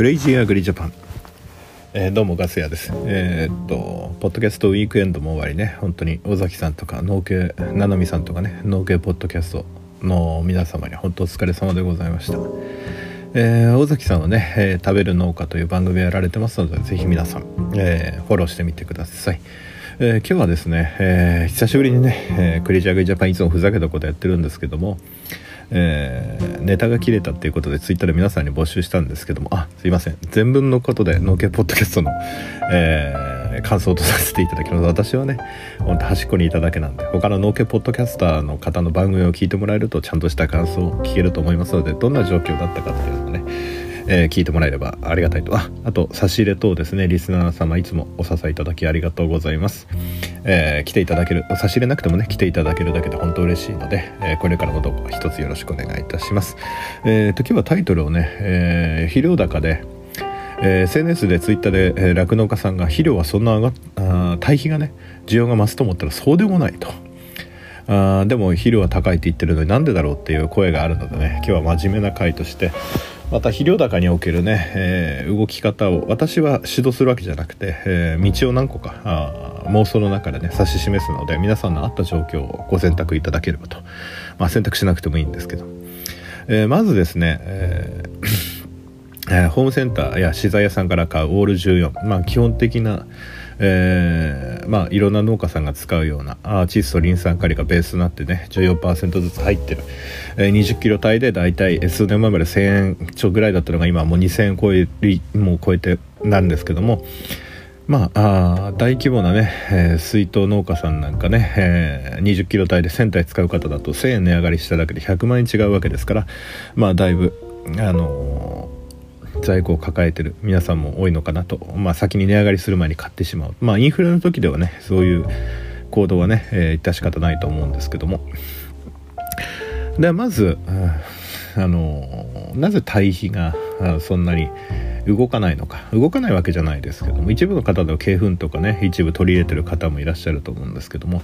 クレイジーアグリジャパン、えー、どうもガス屋です。えー、っとポッドキャストウィークエンドも終わりね。本当に尾崎さんとか農系ななみさんとかね農系ポッドキャストの皆様に本当お疲れ様でございました。えー、尾崎さんはね、え、食べる農家という番組をやられてますのでぜひ皆さん、え、フォローしてみてください。えー、今日はですね、えー、久しぶりにね、えー、クレイジーアグリジャパンいつもふざけたことやってるんですけども、えー、ネタが切れたっていうことでツイッターで皆さんに募集したんですけどもあすいません。全文のことで農家ポッドキャストの、えー、感想とさせていただきます。私はねほんと端っこにいただけなんで他の農家ポッドキャスターの方の番組を聞いてもらえるとちゃんとした感想を聞けると思いますのでどんな状況だったかっていうのをねえー、聞いてもらえればありがたいと。ああと差し入れ等ですね。リスナー様いつもお支えいただきありがとうございます、えー、来ていただける差し入れなくてもね来ていただけるだけで本当嬉しいので、えー、これからもどうか一つよろしくお願いいたします。えー、と今日はタイトルをね、え、肥料高でえー、SNS でツイッターで酪農、えー、家さんが肥料はそんな上があ堆肥がね需要が増すと思ったらそうでもないと。あでも肥料は高いって言ってるのになんでだろうっていう声があるのでね今日は真面目な回としてまた肥料高におけるね、えー、動き方を私は指導するわけじゃなくて、えー、道を何個かあ妄想の中でね指し示すので皆さんのあった状況をご選択いただければと、まあ、選択しなくてもいいんですけど、えー、まずですね、えー、ホームセンターや資材屋さんから買うオール14、まあ、基本的なえー、まあいろんな農家さんが使うようなあ窒素リン酸カリがベースになってね14%ずつ入ってる、えー、20キロ単位で大体数年前まで1000円ちょぐらいだったのが今もう2000円超えもう超えてなんですけども。まあ、あ大規模なね、えー、水筒農家さんなんかね、えー、20キロ単位で1000体使う方だと1000円値上がりしただけで100万円違うわけですからまあだいぶあのー在庫を抱えてる皆さんも多いのかなと、まあ、先に値上がりする前に買ってしまう、まあ、インフレの時ではねそういう行動はね、えー、致し方ないと思うんですけども。ではまず、あのなぜ対比がそんなに動かないのか。動かないわけじゃないですけども一部の方では鶏粉とかね一部取り入れてる方もいらっしゃると思うんですけども、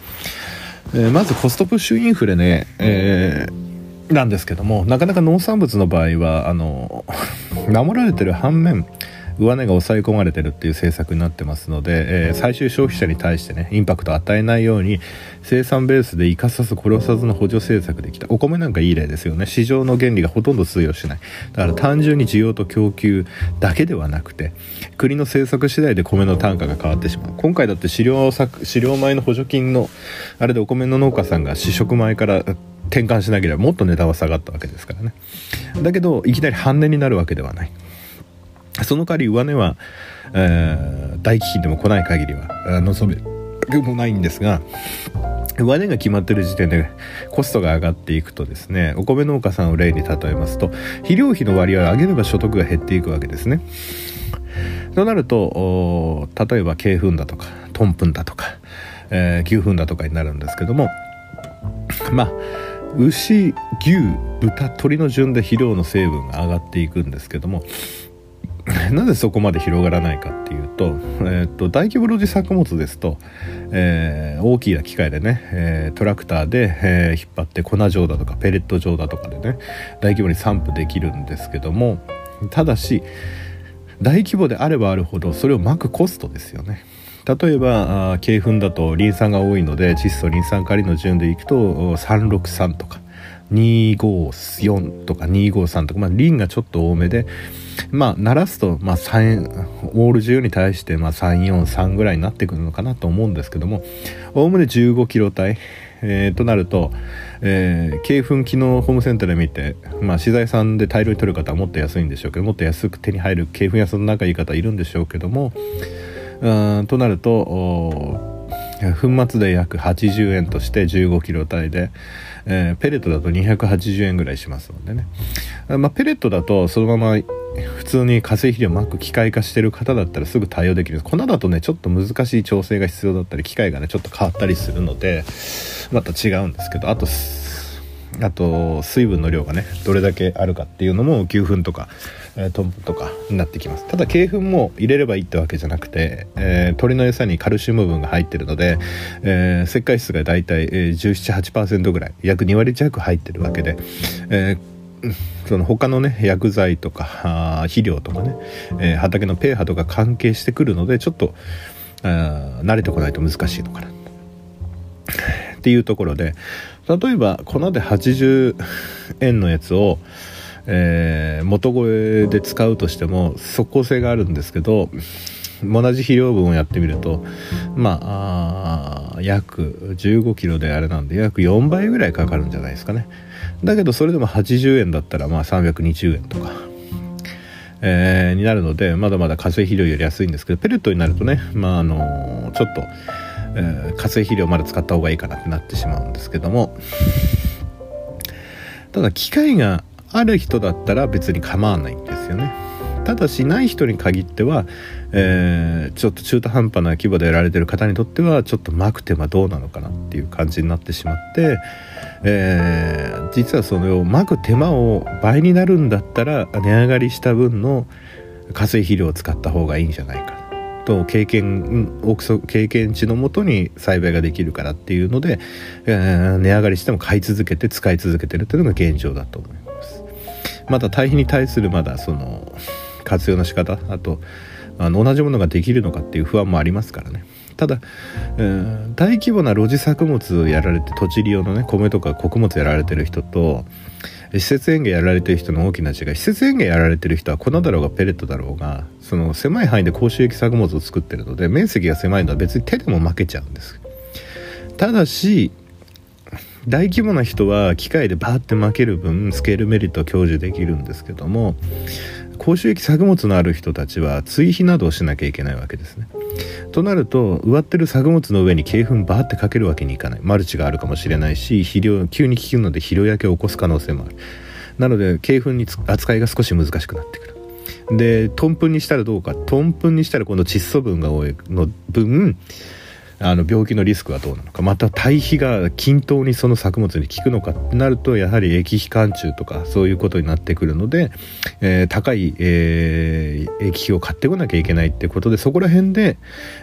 えー、まずコストプッシュインフレね、えーなんですけどもなかなか農産物の場合はあの 守られてる反面上値が抑え込まれてるっていう政策になってますので、えー、最終消費者に対してねインパクトを与えないように生産ベースで生かさず殺さずの補助政策できた。お米なんかいい例ですよね。市場の原理がほとんど通用しない。だから単純に需要と供給だけではなくて国の政策次第で米の単価が変わってしまう。今回だって飼料飼料米の補助金のあれでお米の農家さんが試食米から転換しなければもっと値段は下がったわけですからね。だけどいきなり半値になるわけではない。その代わり上値は、えー、大基金でも来ない限りは望めるもないんですが上値が決まってる時点でコストが上がっていくとですねお米農家さんを例に例えますと肥料費の割合を上げれば所得が減っていくわけですね。となると例えば鶏粉だとかトンプンだとか、えー、牛糞だとかになるんですけどもまあ牛牛豚鶏の順で肥料の成分が上がっていくんですけどもなぜそこまで広がらないかっていうと,、えーと、大規模露地作物ですと、えー、大きな機械でね、えー、トラクターで、えー、引っ張って粉状だとかペレット状だとかでね大規模に散布できるんですけどもただし大規模であればあるほどそれをまくコストですよね。例えば鶏粉だとリン酸が多いので窒素リン酸カリの順でいくと363とか254とか253とか、まあ、リンがちょっと多めでまあ鳴らすと、まあ、3オール10に対してまあ343ぐらいになってくるのかなと思うんですけどもおおむね15キロ帯えー、となると、えー、粉機能ホームセンターで見て、まあ、資材さんで大量に取る方はもっと安いんでしょうけどもっと安く手に入る鶏粉屋さんの仲いい方いるんでしょうけどもうんとなると粉末で約80円として15キロ単位で、えー、ペレットだと280円ぐらいしますのでね、まあ、ペレットだとそのまま普通に化成肥料をまく機械化してる方だったらすぐ対応できる粉だとねちょっと難しい調整が必要だったり機械がねちょっと変わったりするのでまた違うんですけどあとあと水分の量がねどれだけあるかっていうのも牛糞とか、えー、トンプとかになってきます。ただ鶏粉も入れればいいってわけじゃなくて、えー、鳥の餌にカルシウム分が入ってるので、えー、石灰質がだいたい、えー、1718%ぐらい約2割弱入ってるわけで、えーその他のね薬剤とか肥料とかね、えー、畑の pH とか関係してくるのでちょっと慣れてこないと難しいのかな。っていうところで例えば粉で80円のやつを、えー、元声で使うとしても即効性があるんですけど同じ肥料分をやってみるとまあ約15キロであれなんで約4倍ぐらいかかるんじゃないですかね。だけどそれでも80円だったらまあ320円とか、えー、になるのでまだまだ化成肥料より安いんですけどペレットになるとねまああのちょっと、え、化成肥料まだ使った方がいいかなってなってしまうんですけども。ただ機械がある人だったら別に構わないんですよね。ただしない人に限っては、えー、ちょっと中途半端な規模でやられてる方にとってはちょっとまく手間どうなのかなっていう感じになってしまって、えー、実はそのまく手間を倍になるんだったら値上がりした分の化成肥料を使った方がいいんじゃないか。なと経験経験値のもとに栽培ができるからっていうので、えー、値上がりしても買い続けて使い続けてるっていうのが現状だと思います。また対比に対するまだその活用の仕方あとあの同じものができるのかっていう不安もありますからねただ、えー、大規模な露地作物をやられて土地利用のね米とか穀物やられてる人と施設園芸やられてる人の大きな違い施設園芸やられてる人は粉だろうがペレットだろうがその狭い範囲で高収益作物を作ってるので面積が狭いのは別に手でも負けちゃうんですただし大規模な人は機械でバーって負ける分スケールメリットを享受できるんですけども高収益作物のある人たちは追肥などをしなきゃいけないわけですね。となると植わってる作物の上に鶏粉バーってかけるわけにいかない。マルチがあるかもしれないし肥料急に効くので肥料焼けを起こす可能性もある。なので鶏粉に扱いが少し難しくなってくる。でトンプンにしたらどうか。トンプンにしたらこの窒素分が多いの分あの病気のリスクはどうなのかまた堆肥が均等にその作物に効くのかってなるとやはり液肥貫中とかそういうことになってくるので、えー、高い、えー、液肥を買ってこなきゃいけないってことでそこら辺で、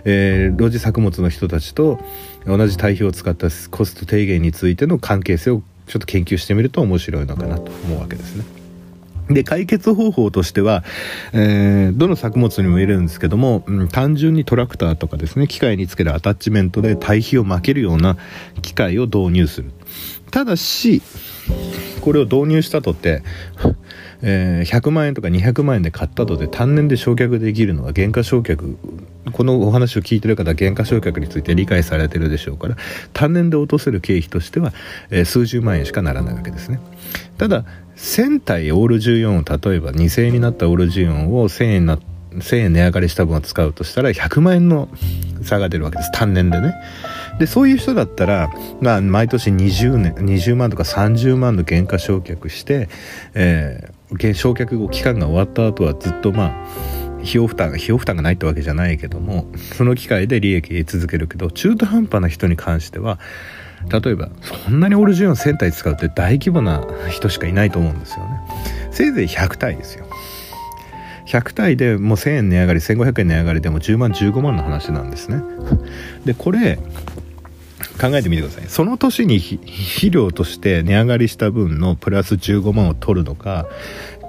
えー、露地作物の人たちと同じ堆肥を使ったコスト低減についての関係性をちょっと研究してみると面白いのかなと思うわけですね。で、解決方法としては、えー、どの作物にも入れるんですけども、うん、単純にトラクターとかですね、機械につけるアタッチメントで堆肥を巻けるような機械を導入する。ただし、これを導入したとって、えー、100万円とか200万円で買ったとで単年で焼却できるのは原価焼却このお話を聞いてる方は原価焼却について理解されてるでしょうから単年で落とせる経費としては、えー、数十万円しかならないわけですねただ1000体オール14を例えば2000円になったオール14を1000円な1000円値上がりした分を使うとしたら100万円の差が出るわけです。単年でね。でそういう人だったら、まあ、毎年20年20万とか30万の原価償却して、えー、償却後期間が終わった後はずっとまあ費用負担費用負担がないってわけじゃないけどもその機会で利益得続けるけど中途半端な人に関しては例えばそんなにオールジオン1000体使うって大規模な人しかいないと思うんですよね。せいぜい100体ですよ。100体でもう1000円値上がり1500円値上がりでも10万15万の話なんですね。でこれ考えてみてください。その年に肥料として値上がりした分のプラス15万を取るのか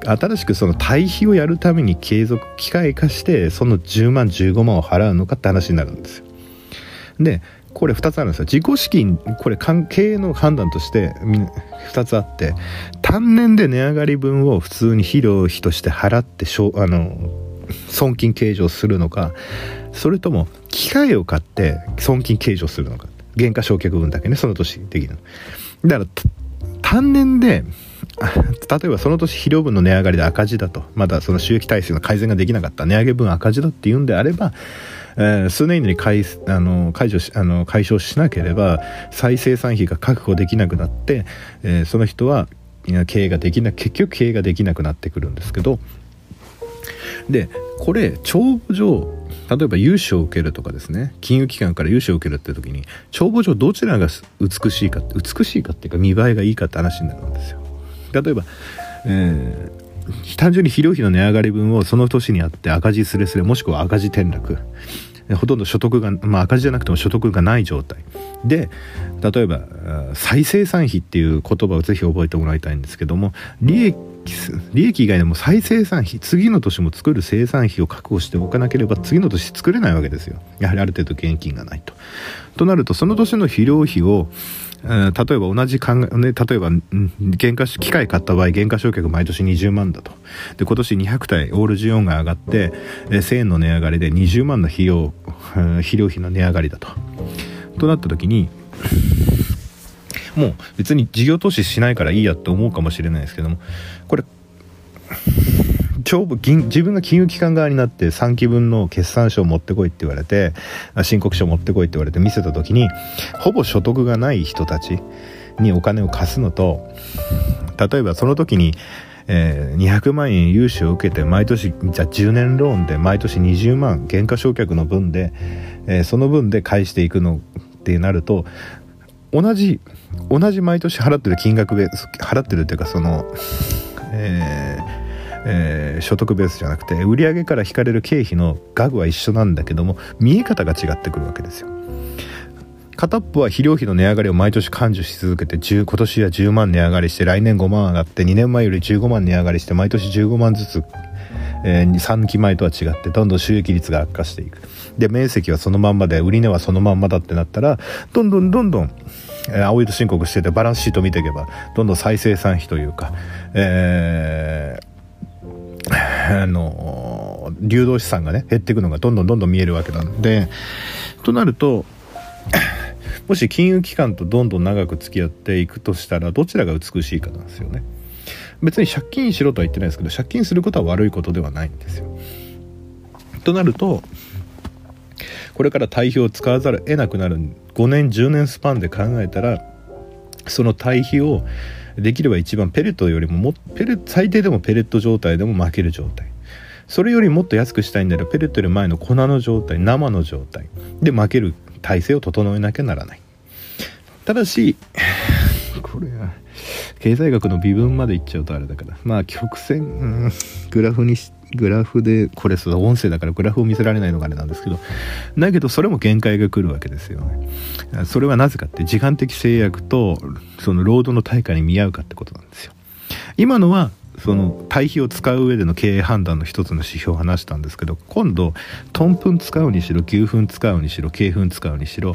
新しくその対比をやるために継続機械化してその10万15万を払うのかって話になるんですよ。でこれ2つあるんですよ。自己資金これ経営の判断として2つあって単年で値上がり分を普通に肥料費として払ってあの損金計上するのかそれとも機械を買って損金計上するのか。原価償却分だけねその年できるだから単年で例えばその年肥料分の値上がりで赤字だと。まだその収益体制の改善ができなかった。値上げ分赤字だっていうんであればえー、数年以内に解あの解除しあの解消しなければ再生産費が確保できなくなって、えー、その人は経営ができな結局経営ができなくなってくるんですけどでこれ帳簿上例えば融資を受けるとかですね金融機関から融資を受けるって時に帳簿上どちらが美しいか美しいかっていうか見栄えがいいかって話になるんですよ。例えば、えー単純に肥料費の値上がり分をその年にあって赤字すれすれもしくは赤字転落。ほとんど所得が、まあ、赤字じゃなくても所得がない状態。で例えば再生産費っていう言葉をぜひ覚えてもらいたいんですけども利益利益以外でも再生産費次の年も作る生産費を確保しておかなければ次の年作れないわけですよ。やはりある程度現金がないと。となるとその年の肥料費を例えば同じ考え、ね、例えば、原価機械買った場合原価償却毎年20万だと。で今年200体オールジオンが上がってえ1000円の値上がりで20万の費用肥料費の値上がりだと。となった時にもう別に事業投資しないからいいやって思うかもしれないですけどもこれ帳簿自分が金融機関側になって3期分の決算書を持ってこいって言われて申告書を持ってこいって言われて見せた時にほぼ所得がない人たちにお金を貸すのと例えばその時にえー、200万円融資を受けて毎年じゃあ10年ローンで毎年20万減価償却の分で、えー、その分で返していくのってなると同じ同じ毎年払ってる金額で払ってるっていうかその、えーえー、所得ベースじゃなくて売上から引かれる経費の額は一緒なんだけども見え方が違ってくるわけですよ。片っぽは肥料費の値上がりを毎年感受し続けて今年は10万値上がりして来年5万上がって2年前より15万値上がりして毎年15万ずつ、えー、3期前とは違ってどんどん収益率が悪化していくで面積はそのまんまで売値はそのまんまだってなったらどんどんどんどんえ、青色申告しててバランスシート見ていけばどんどん再生産費というか、えー、あの流動資産がね減っていくのがどんどんどんどん見えるわけなのでとなると もし金融機関とどんどん長く付き合っていくとしたらどちらが美しいかなんですよね。別に借金しろとは言ってないですけど借金することは悪いことではないんですよ。となるとこれから対比を使わざるを得なくなる。5年10年スパンで考えたらその対比をできれば一番ペレットよりももペレ最低でもペレット状態でも負ける状態。それよりもっと安くしたいんだらペレットより前の粉の状態生の状態。で負ける体制を整えなきゃならない。ただし これは経済学の微分までいっちゃうとあれだから。まあ曲線、グラフにしてグラフでこれその音声だからグラフを見せられないのがあれなんですけどだけどそれも限界が来るわけですよね。それはなぜかって時間的制約とその労働の対価に見合うかってことなんですよ。今のはその対比を使う上での経営判断の一つの指標を話したんですけど今度トンプン使うにしろ牛糞使うにしろ鶏糞使うにしろ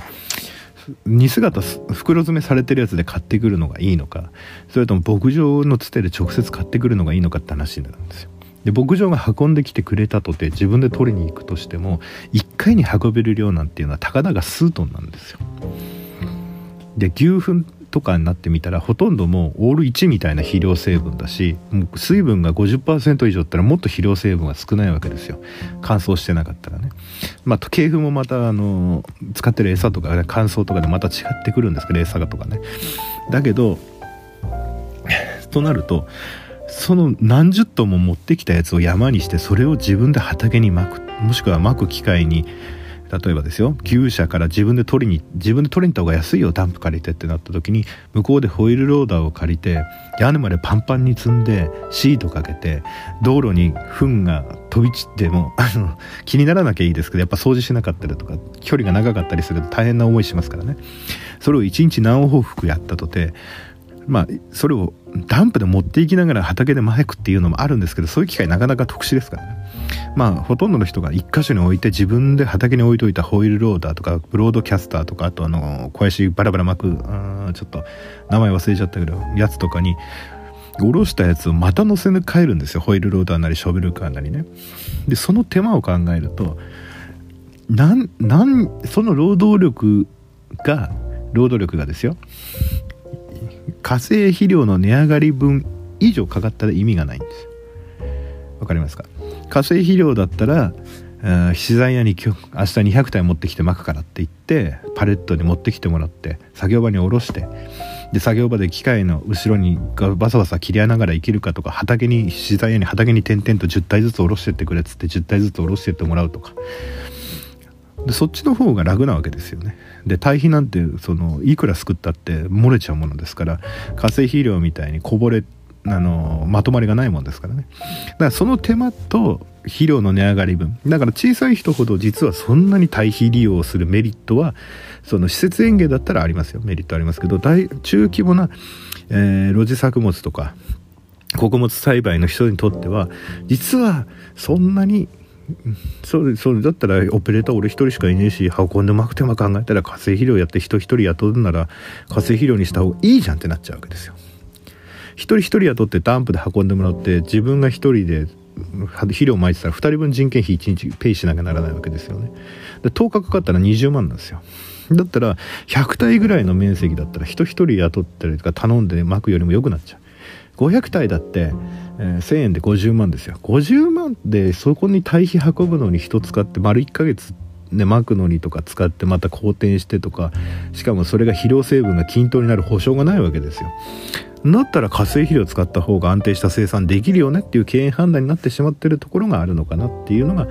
荷姿袋詰めされてるやつで買ってくるのがいいのかそれとも牧場のつてで直接買ってくるのがいいのかって話になるんですよ。で牧場が運んできてくれたとて自分で取りに行くとしても1回に運べる量なんていうのはたかだが数トンなんですよ。で牛糞とかになってみたらほとんどもうオール1みたいな肥料成分だしもう水分が50%以上ったらもっと肥料成分が少ないわけですよ。乾燥してなかったらね。まあ鶏粉もまたあの使ってる餌とか、乾燥とかでまた違ってくるんですけど餌とかね。だけどとなるとその何十トンも持ってきたやつを山にしてそれを自分で畑にまくもしくはまく機械に例えばですよ牛舎から自分で取りに自分で取りに行った方が安いよダンプ借りてってなった時に向こうでホイールローダーを借りて屋根までパンパンに積んでシートかけて道路に糞が飛び散っても あの気にならなきゃいいですけどやっぱ掃除しなかったりとか距離が長かったりすると大変な思いしますからね。それを1日何往復やったとてまあそれをダンプで持っていきながら畑でマイクっていうのもあるんですけどそういう機会なかなか特殊ですからね。まあほとんどの人が一箇所に置いて自分で畑に置いといたホイールローダーとかブロードキャスターとかあとあの小石バラバラ巻くちょっと名前忘れちゃったけどやつとかに下ろしたやつをまた乗せに帰るんですよ。ホイールローダーなりショベルカーなりね。でその手間を考えるとなんなんその労働力が労働力がですよ。化成肥料の値上がり分以上かかったら意味がないんですわかりますか？化成肥料だったら資材屋に今日明日200体持ってきて巻くからって言ってパレットに持ってきてもらって作業場に下ろしてで作業場で機械の後ろにバサバサ切り合ながら生きるかとか畑に資材屋に畑に点々と10体ずつ下ろしてってくれっつって10体ずつ下ろしてってもらうとか。でそっちの方が楽なわけですよね。で堆肥なんてそのいくらすくったって漏れちゃうものですから化成肥料みたいにこぼれあのまとまりがないもんですからね。だからその手間と肥料の値上がり分。だから小さい人ほど実はそんなに堆肥利用するメリットはその施設園芸だったらありますよ。メリットありますけど大中規模な、えー、露地作物とか穀物栽培の人にとっては実はそんなにそれそれだったらオペレーター俺一人しかいねえし運んでまく手間考えたら化成肥料やって人一人雇うなら化成肥料にした方がいいじゃんってなっちゃうわけですよ。一人一人雇ってダンプで運んでもらって自分が一人で肥料撒いてたら2人分人件費1日ペイしなきゃならないわけですよね。で10日かかったら20万なんですよ。だったら100体ぐらいの面積だったら人一人雇ったりとか頼んで巻くよりも良くなっちゃう。500体だって、えー、1000円で50万ですよ。50万でそこに堆肥運ぶのに人使って丸1ヶ月ね、巻くのにとか使ってまた好転してとかしかもそれが肥料成分が均等になる保証がないわけですよ。だったら化成肥料を使った方が安定した生産できるよねっていう経営判断になってしまってるところがあるのかなっていうのが、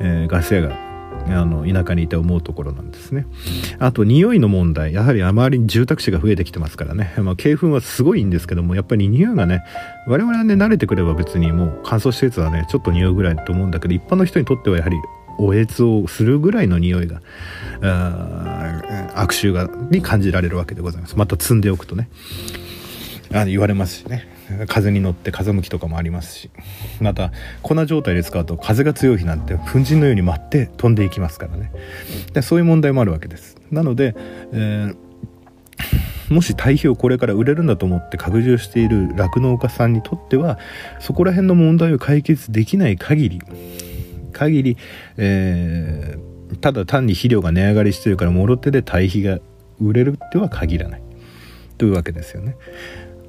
えー、ガス屋があの田舎にいて思うところなんですね。あと匂いの問題。やはり周りに住宅地が増えてきてますからね、まあ、鶏粉はすごいんですけどもやっぱり匂いがね我々はね慣れてくれば別にもう乾燥施設はねちょっと匂うぐらいだと思うんだけど一般の人にとってはやはりおえつをするぐらいの匂いが悪臭がに感じられるわけでございます。また積んでおくとね。あ言われますしね。風に乗って風向きとかもありますしまた粉状態で使うと風が強い日なんて粉塵のように舞って飛んでいきますからね。でそういう問題もあるわけです。なので、えー、もし堆肥をこれから売れるんだと思って拡充している酪農家さんにとってはそこら辺の問題を解決できない限り限り、えー、ただ単に肥料が値上がりしてるからもろ手で堆肥が売れるっては限らない。というわけですよね。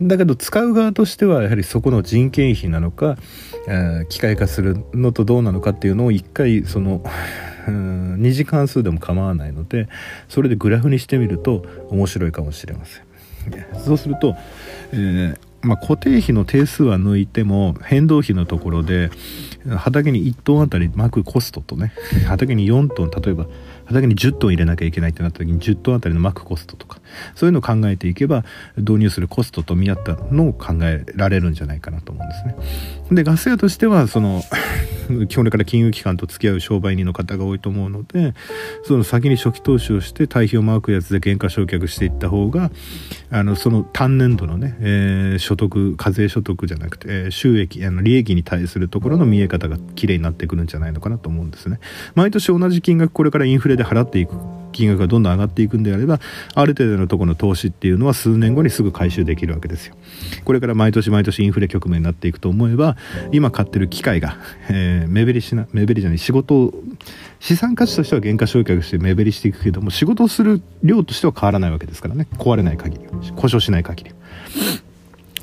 だけど使う側としてはやはりそこの人件費なのか、えー、機械化するのとどうなのかっていうのを一回その 二次関数でも構わないのでそれでグラフにしてみると面白いかもしれません。そうすると、えーまあ、固定費の定数は抜いても変動費のところで畑に1トンあたり巻くコストとね畑に4トン例えば畑に10トン入れなきゃいけないってなった時に10トンあたりの巻くコストとかそういうのを考えていけば導入するコストと見合ったのを考えられるんじゃないかなと思うんですね。でガス屋としてはそのこれから金融機関と付き合う商売人の方が多いと思うのでその先に初期投資をして対比を巻くやつで減価償却していった方があのその単年度のね、えー、所得課税所得じゃなくて、えー、収益あの利益に対するところの見え方が綺麗になってくるんじゃないのかなと思うんですね。毎年同じ金額これからインフレで払っていく金額がどんどん上がっていくんであればある程度のところの投資っていうのは数年後にすぐ回収できるわけですよ。これから毎年毎年インフレ局面になっていくと思えば今買ってる機械が、えー、目減りしな目減りじゃない仕事を資産価値としては減価償却して目減りしていくけども仕事をする量としては変わらないわけですからね。壊れない限り故障しない限り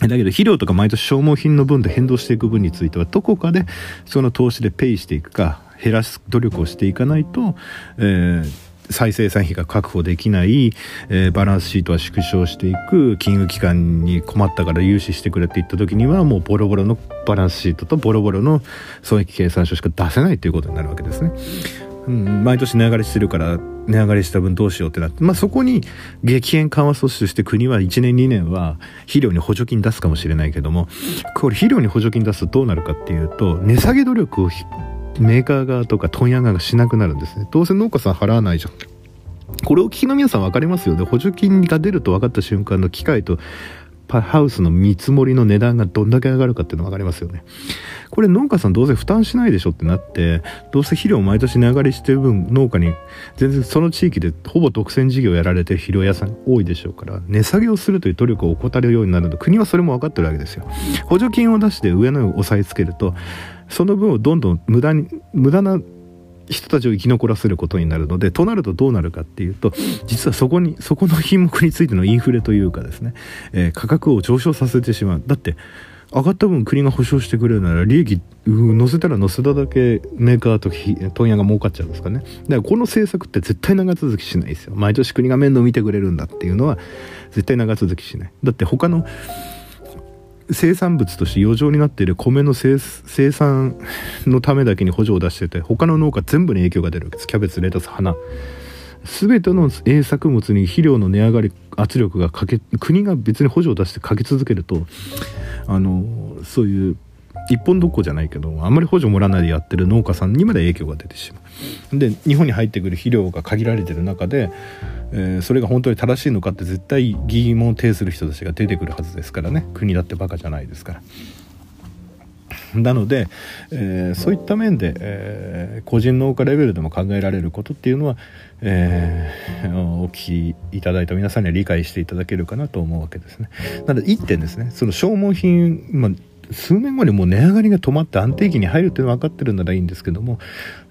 だけど肥料とか毎年消耗品の分で変動していく分についてはどこかでその投資でペイしていくか減らす努力をしていかないと、えー再生産費が確保できない、えー、バランスシートは縮小していく金融機関に困ったから融資してくれって言った時にはもうボロボロのバランスシートとボロボロの損益計算書しか出せないということになるわけですね。うん、毎年値上がりしてるから値上がりした分どうしようってなって、まあ、そこに激変緩和措置として国は1年2年は肥料に補助金出すかもしれないけどもこれ肥料に補助金出すとどうなるかっていうと値下げ努力をメーカー側とか問屋側がしなくなるんですね。どうせ農家さん払わないじゃん。これを聞きの皆さん分かりますよね。補助金が出ると分かった瞬間の機械とハウスの見積もりの値段がどんだけ上がるかっていうの分かりますよね。これ農家さんどうせ負担しないでしょってなってどうせ肥料毎年値上がりしてる分農家に全然その地域でほぼ独占事業やられてる肥料屋さん多いでしょうから値下げをするという努力を怠るようになると国はそれも分かってるわけですよ。補助金を出して上のを押さえつけるとその分をどんどん無駄に無駄な人たちを生き残らせることになるのでとなるとどうなるかっていうと実はそこにそこの品目についてのインフレというかですね、えー、価格を上昇させてしまう。だって上がった分国が保証してくれるなら利益乗せたら乗せただけメーカーと問屋が儲かっちゃうんですかね。だからこの政策って絶対長続きしないですよ。毎年国が面倒見てくれるんだっていうのは絶対長続きしない。だって他の生産物として余剰になっている米の生産のためだけに補助を出してて他の農家全部に影響が出るわけです。キャベツレタス花。全ての栄作物に肥料の値上がり圧力がかけ国が別に補助を出してかけ続けるとあのそういう一本どこじゃないけどあんまり補助もらわないでやってる農家さんにまで影響が出てしまう。で日本に入ってくる肥料が限られてる中で、えー、それが本当に正しいのかって絶対疑問を呈する人たちが出てくるはずですからね。国だってバカじゃないですから。なので、えー、そういった面で、えー、個人農家レベルでも考えられることっていうのは、えー、お聞きいただいた皆さんには理解していただけるかなと思うわけですね。なので1点ですね。その消耗品、まあ数年後にもう値上がりが止まって安定期に入るっていうのは分かってるならいいんですけども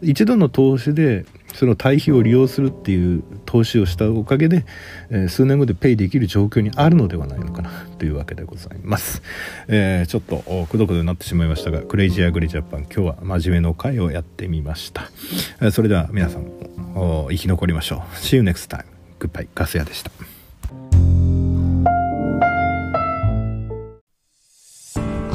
一度の投資でその対比を利用するっていう投資をしたおかげで、え、数年後でペイできる状況にあるのではないのかなというわけでございます、えー、ちょっとくどくどになってしまいましたがクレイジーアグリジャパン今日は真面目の回をやってみました、え、それでは皆さん生き残りましょう。See you next time. Goodbye. ガス屋でした。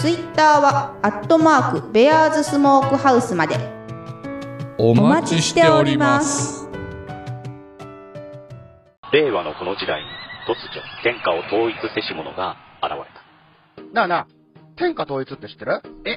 ツイッターは、アットマーク、ベアーズスモークハウスまで。お待ちしております。令和のこの時代に、突如、天下を統一せし者が現れた。なあなあ、天下統一って知ってる？え